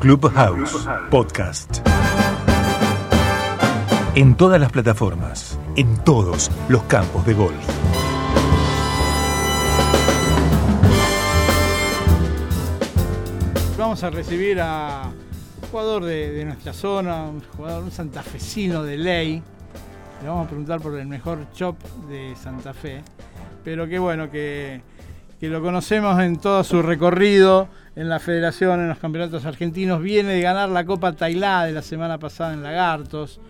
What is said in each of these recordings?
Clubhouse Podcast. En todas las plataformas, en todos los campos de golf. Vamos a recibir a un jugador de, de nuestra zona, un jugador, un santafesino de ley. Le vamos a preguntar por el mejor chop de Santa Fe. Pero qué bueno que, que lo conocemos en todo su recorrido en la federación, en los campeonatos argentinos. Viene de ganar la Copa Tailá de la semana pasada en Lagartos.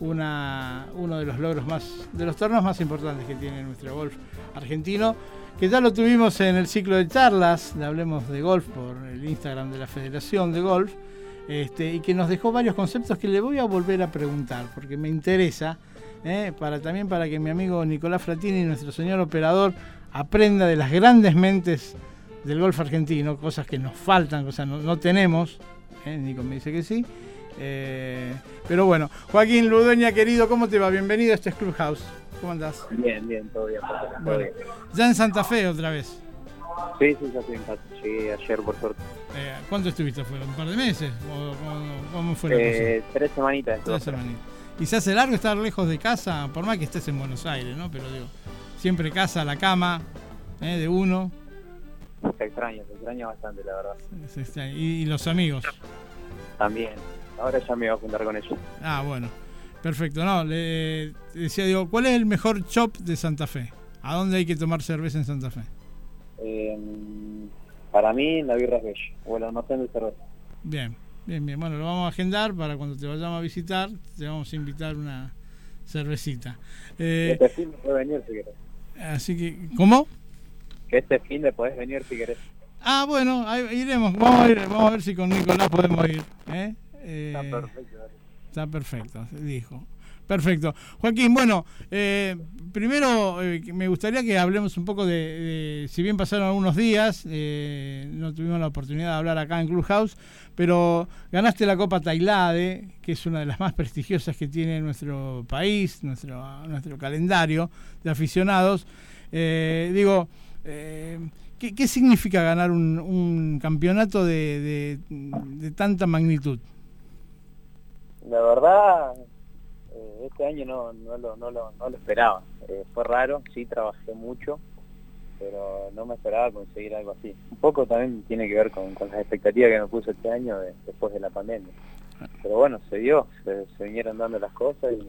Uno de los logros más, de los torneos más importantes que tiene nuestro golf argentino, que ya lo tuvimos en el ciclo de charlas, de Hablemos de Golf por el Instagram de la Federación de Golf, este, y que nos dejó varios conceptos que le voy a volver a preguntar, porque me interesa, eh, para, también para que mi amigo Nicolás Fratini, nuestro señor operador, aprenda de las grandes mentes del golf argentino, cosas que nos faltan, cosas no, no tenemos, eh, Nico me dice que sí. Eh, pero bueno, Joaquín Ludueña, querido, ¿cómo te va? Bienvenido a este Clubhouse. ¿Cómo andás? Bien, bien, todo bien. todo Bueno, bien. ya en Santa Fe otra vez. Sí, sí, ya estoy en casa. Llegué ayer, por suerte. Eh, ¿Cuánto estuviste afuera? ¿Un par de meses? ¿O cómo, fue la Eh, tres semanitas. cosa? Tres estuve afuera. semanitas. ¿Y se hace largo estar lejos de casa? Por más que estés en Buenos Aires, ¿no? Pero digo, siempre casa, la cama, eh, de uno. Se extraña, se extraña bastante, la verdad. Y, y los amigos. También. Ahora ya me voy a juntar con ellos. Ah, bueno. Perfecto. No, le te decía, digo, ¿cuál es el mejor chop de Santa Fe? ¿A dónde hay que tomar cerveza en Santa Fe? Eh, para mí, la birra es bella. O el almacén de cerveza. Bien, bien, bien. Bueno, lo vamos a agendar para cuando te vayamos a visitar, te vamos a invitar una cervecita. Eh, Este fin de podés venir si querés. Así que, ¿cómo? Que este fin de podés venir si querés. Ah, bueno, ahí iremos. Vamos a, ir, vamos a ver si con Nicolás podemos ir. ¿eh? Eh, Está perfecto. Está perfecto, dijo. Perfecto. Joaquín, bueno, eh, primero eh, me gustaría que hablemos un poco de, si bien pasaron algunos días, eh, no tuvimos la oportunidad de hablar acá en Clubhouse, pero ganaste la Copa Tailade, que es una de las más prestigiosas que tiene nuestro país, nuestro, nuestro calendario de aficionados. Eh, digo, eh, ¿qué, significa ganar un, campeonato de- de tanta magnitud? La verdad, este año no, no, lo, no, lo, no lo esperaba. Eh, fue raro, sí, trabajé mucho, pero no me esperaba conseguir algo así. Un poco también tiene que ver con, con las expectativas que me puse este año de- después de la pandemia. Pero bueno, se dio, se, vinieron dando las cosas y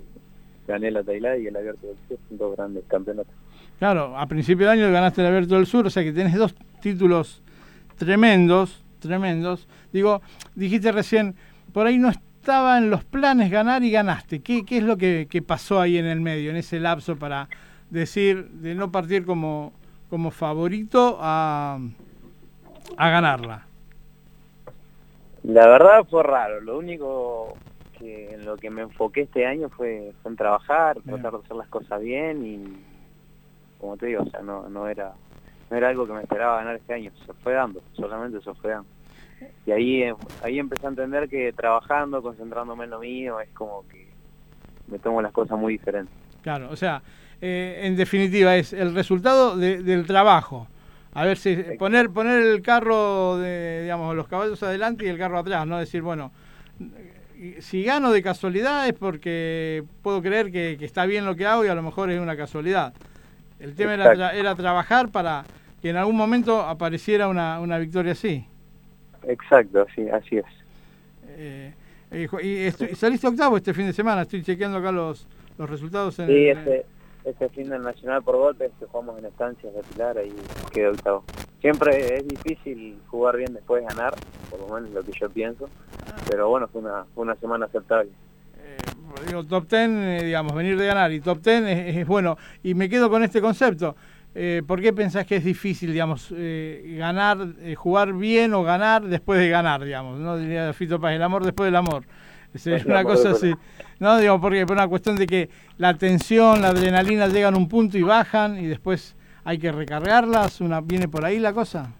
gané la Tailá y el Abierto del Sur, son dos grandes campeonatos. Claro, a principio de año ganaste el Abierto del Sur, o sea que tenés dos títulos tremendos, tremendos. Digo, dijiste recién, por ahí no estaba en los planes ganar y ganaste. ¿Qué, qué es lo que, que pasó ahí en el medio, en ese lapso para decir, de no partir como, como favorito a, a ganarla? La verdad fue raro, lo único que en lo que me enfoqué este año fue, fue en trabajar, Bien. tratar de hacer las cosas bien y como te digo, o sea, no, no era no era algo que me esperaba ganar este año, se fue dando, solamente se fue dando. Y ahí eh, ahí empecé a entender que trabajando, concentrándome en lo mío, es como que me tomo las cosas muy diferentes. Claro, o sea, eh, en definitiva es el resultado de- del trabajo. A ver si poner poner el carro de, digamos, los caballos adelante y el carro atrás, no decir, bueno, si gano de casualidad es porque puedo creer que, que está bien lo que hago y a lo mejor es una casualidad. El tema era, tra- era trabajar para que en algún momento apareciera una, una victoria así. Exacto, así, así es. Eh, y saliste octavo este fin de semana, estoy chequeando acá los, los resultados en Sí, este, este fin del Nacional por golpes que jugamos en estancias de Pilar, ahí quedé octavo. Siempre es difícil jugar bien después de ganar, por lo menos lo que yo pienso, pero bueno, fue una, fue una semana aceptable. Eh, digo, top 10, eh, digamos, venir de ganar y top 10 es, es bueno. Y me quedo con este concepto. Eh, ¿Por qué pensás que es difícil, digamos, eh, ganar, eh, jugar bien o ganar después de ganar, digamos? No diría Fito Paz, el amor después del amor. Es El una amor cosa así. No, digo, porque por una cuestión de que la tensión, la adrenalina llegan a un punto y bajan y después hay que recargarlas. Una, ¿Viene por ahí la cosa?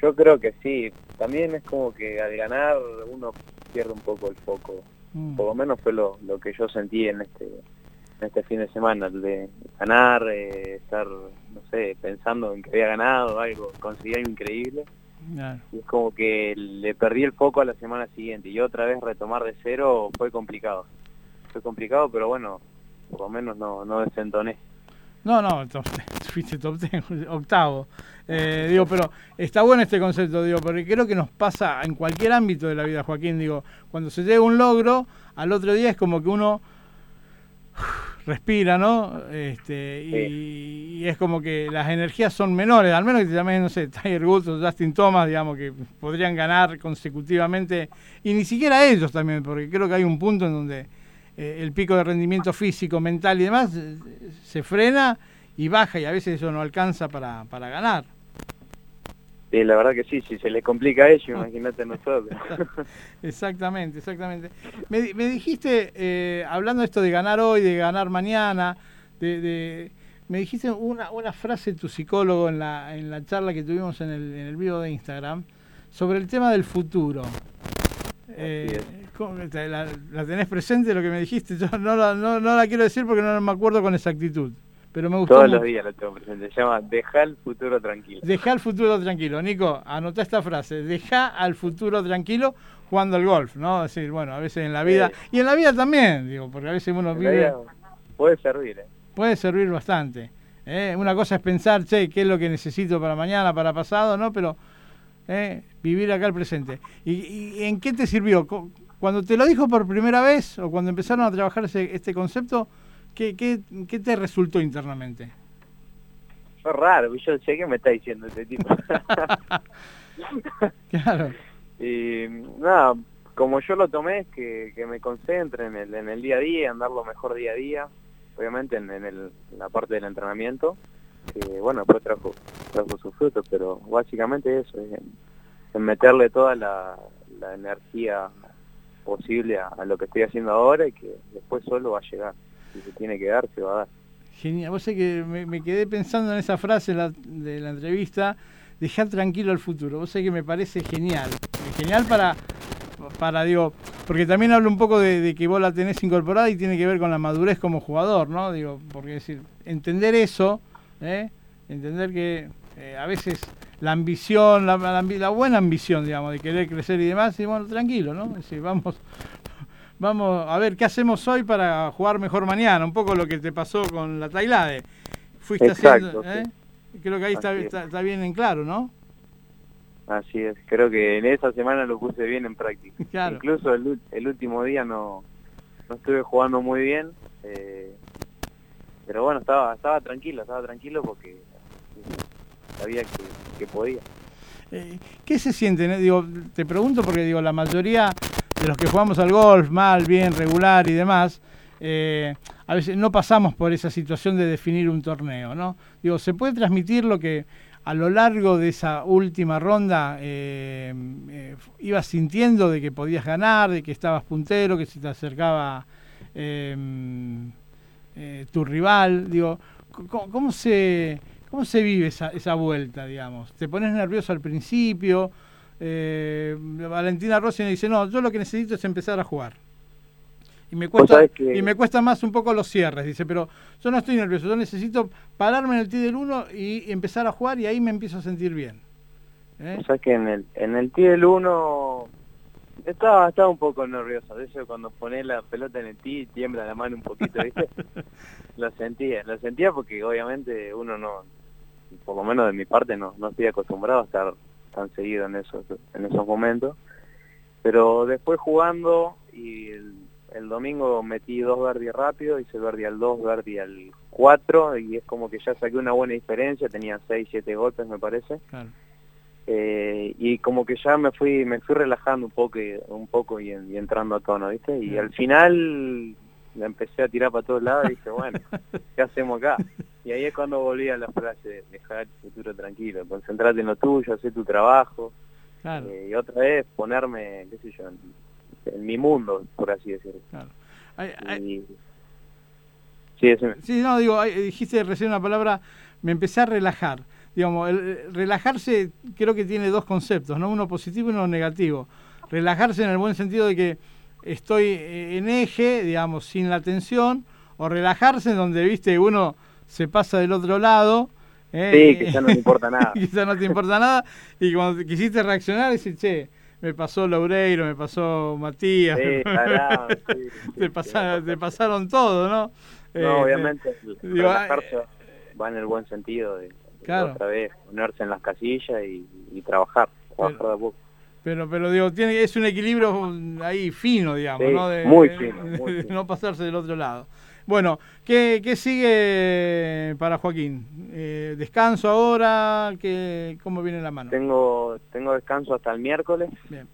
Yo creo que sí, también es como que al ganar uno pierde un poco el foco, Mm. por lo menos fue lo, lo que yo sentí en este este fin de semana, el de ganar, eh, estar, no sé, pensando en que había ganado algo, conseguir algo increíble, Y es como que le perdí el foco a la semana siguiente y otra vez retomar de cero fue complicado. Fue complicado, pero bueno, por lo menos no, no desentoné. No, no, fuiste top octavo. Eh, digo, pero está bueno este concepto, digo, porque creo que nos pasa en cualquier ámbito de la vida, Joaquín. Digo, cuando se llega un logro, al otro día es como que uno respira, ¿no? Este, y, es como que las energías son menores, al menos que te llames, no sé, Tiger Woods o Justin Thomas, digamos, que podrían ganar consecutivamente, y ni siquiera ellos también, porque creo que hay un punto en donde eh, el pico de rendimiento físico, mental y demás eh, se frena y baja, y a veces eso no alcanza para, para ganar. Sí, la verdad que sí, si se le complica a ellos, imagínate nosotros. exactamente, exactamente. Me, dijiste, eh, hablando de esto de ganar hoy, de ganar mañana, de, me dijiste una, una frase de tu psicólogo en la, en la charla que tuvimos en el, en el video de Instagram sobre el tema del futuro. Eh, la, la, tenés presente lo que me dijiste? Yo no la, no, no la quiero decir porque no me acuerdo con exactitud. Pero me gustó Todos los días lo tengo presente. Se llama Deja el futuro tranquilo. Deja el futuro tranquilo. Nico, anota esta frase. Deja al futuro tranquilo jugando al golf, ¿no? Es decir, bueno, a veces en la vida... Y en la vida también, digo, porque a veces uno vive... Puede servir, ¿eh? Puede servir bastante. ¿eh? Una cosa es pensar, che, qué es lo que necesito para mañana, para pasado, ¿no? Pero ¿eh? vivir acá el presente. ¿Y, ¿Y, en qué te sirvió? Cuando te lo dijo por primera vez o cuando empezaron a trabajar ese, este concepto, ¿Qué, qué, qué te resultó internamente? Fue raro, yo sé qué me está diciendo este tipo. claro. Y nada, como yo lo tomé es que, que me concentre en el, en el día a día, en dar lo mejor día a día, obviamente en, en, el, la parte del entrenamiento, que bueno, después trajo, trajo sus frutos, pero básicamente eso, es en, meterle toda la, la energía posible a, a, lo que estoy haciendo ahora y que después solo va a llegar si se tiene que dar, se va a dar. Genial, vos sé que me, quedé pensando en esa frase de la entrevista, dejar tranquilo el futuro, vos sé que me parece genial, genial para, para digo, porque también hablo un poco de, que vos la tenés incorporada y tiene que ver con la madurez como jugador, ¿no? Digo, porque decir, entender eso, ¿eh? entender que eh, a veces la ambición, la, la, buena ambición, digamos, de querer crecer y demás, y bueno, tranquilo, ¿no? Es decir, vamos, vamos a ver qué hacemos hoy para jugar mejor mañana, un poco lo que te pasó con la Tailade. Fuiste haciendo, ¿eh? Creo que ahí está, está, bien en claro, ¿no? Así es, creo que en esa semana lo puse bien en práctica. Incluso el, el, último día no, no estuve jugando muy bien, eh, pero bueno, estaba estaba tranquilo, estaba tranquilo porque sabía que, podía. Eh, ¿Qué se siente? Digo, te pregunto porque digo, la mayoría de los que jugamos al golf mal, bien, regular y demás, eh, a veces no pasamos por esa situación de definir un torneo, ¿no? Digo, ¿se puede transmitir lo que a lo largo de esa última ronda eh, eh, ibas sintiendo de que podías ganar, de que estabas puntero, que se te acercaba tu rival? Digo, ¿cómo, se, ¿cómo se vive esa, esa vuelta, digamos? ¿Te pones nervioso al principio? Eh, Valentina Rossi me dice, no, yo lo que necesito es empezar a jugar. Y me, cuesta, y me cuesta más un poco los cierres, dice, pero yo no estoy nervioso, yo necesito pararme en el tee del 1 y empezar a jugar y ahí me empiezo a sentir bien. ¿Eh? O sea que en el, en el tee del 1 estaba, estaba un poco nervioso, de eso cuando pones la pelota en el tee tiembla la mano un poquito, ¿viste? lo sentía, lo sentía porque obviamente uno no, por lo menos de mi parte no, no estoy acostumbrado a estar tan seguido en esos, en esos momentos. Pero después jugando y el, domingo metí dos Verdi rápido, hice Verdi al 2, Verdi al 4 y es como que ya saqué una buena diferencia, tenía 6, 7 golpes me parece. Eh, y como que ya me fui me fui relajando un poco y, un poco y, entrando a tono, ¿viste? Y al final me empecé a tirar para todos lados y dije, bueno, ¿qué hacemos acá? Y ahí es cuando volví a la frase, dejar el futuro tranquilo, concentrate en lo tuyo, hacer tu trabajo. Eh, y otra vez ponerme, qué sé yo, en, mi mundo, por así decirlo. Claro. Sí, sí, no, digo, dijiste recién una palabra, me empecé a relajar. Digamos, el, relajarse creo que tiene dos conceptos, ¿no? Uno positivo y uno negativo. Relajarse en el buen sentido de que estoy eh, en eje, digamos, sin la tensión, o relajarse donde, viste, uno se pasa del otro lado Sí, que ya no te importa nada. quizá no te importa nada. Y cuando quisiste reaccionar, decís, che, me pasó Laureiro, me pasó Matías. Sí, sí, te, sí, pasa- sí, te pasaron todo, ¿no? No, Eh, obviamente, digo, relajarse va en el buen sentido de, otra vez ponerse en las casillas y, y trabajar, trabajar Pero- de a poco. Pero, pero digo, tiene, es un equilibrio ahí fino, digamos, Sí, ¿no? De, muy fino, muy de fino. no pasarse del otro lado. Bueno, ¿qué, qué sigue para Joaquín? Eh, ¿Descanso ahora? ¿Qué, ¿Cómo viene la mano? Tengo tengo descanso hasta el miércoles. Bien.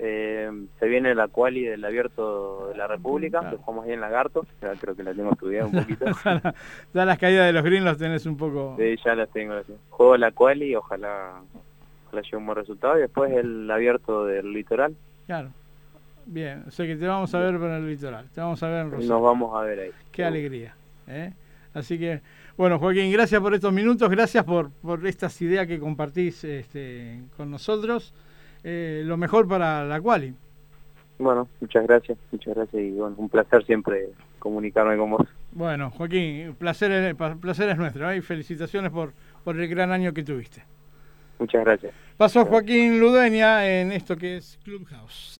Eh, se viene la quali del Abierto de la República, Claro. que jugamos ahí en Lagarto. Ya creo que la tengo estudiada un poquito. ya, ya las caídas de los greens los tenés un poco... Sí, ya las tengo. las tengo. Juego la quali y ojalá, llegue un buen resultado. Y después el Abierto del Litoral. Claro. Bien, o sea que te vamos a ver en el litoral, te vamos a ver en Rosario. Nos vamos a ver ahí. Qué alegría. ¿eh? Así que, bueno, Joaquín, gracias por estos minutos, gracias por, por estas ideas que compartís este, con nosotros. Eh, lo mejor para la quali. Bueno, muchas gracias, muchas gracias y bueno, un placer siempre comunicarme con vos. Bueno, Joaquín, placer, placer es nuestro ¿eh? y felicitaciones por, por el gran año que tuviste. Muchas gracias. Pasó Joaquín Ludeña en esto que es Clubhouse.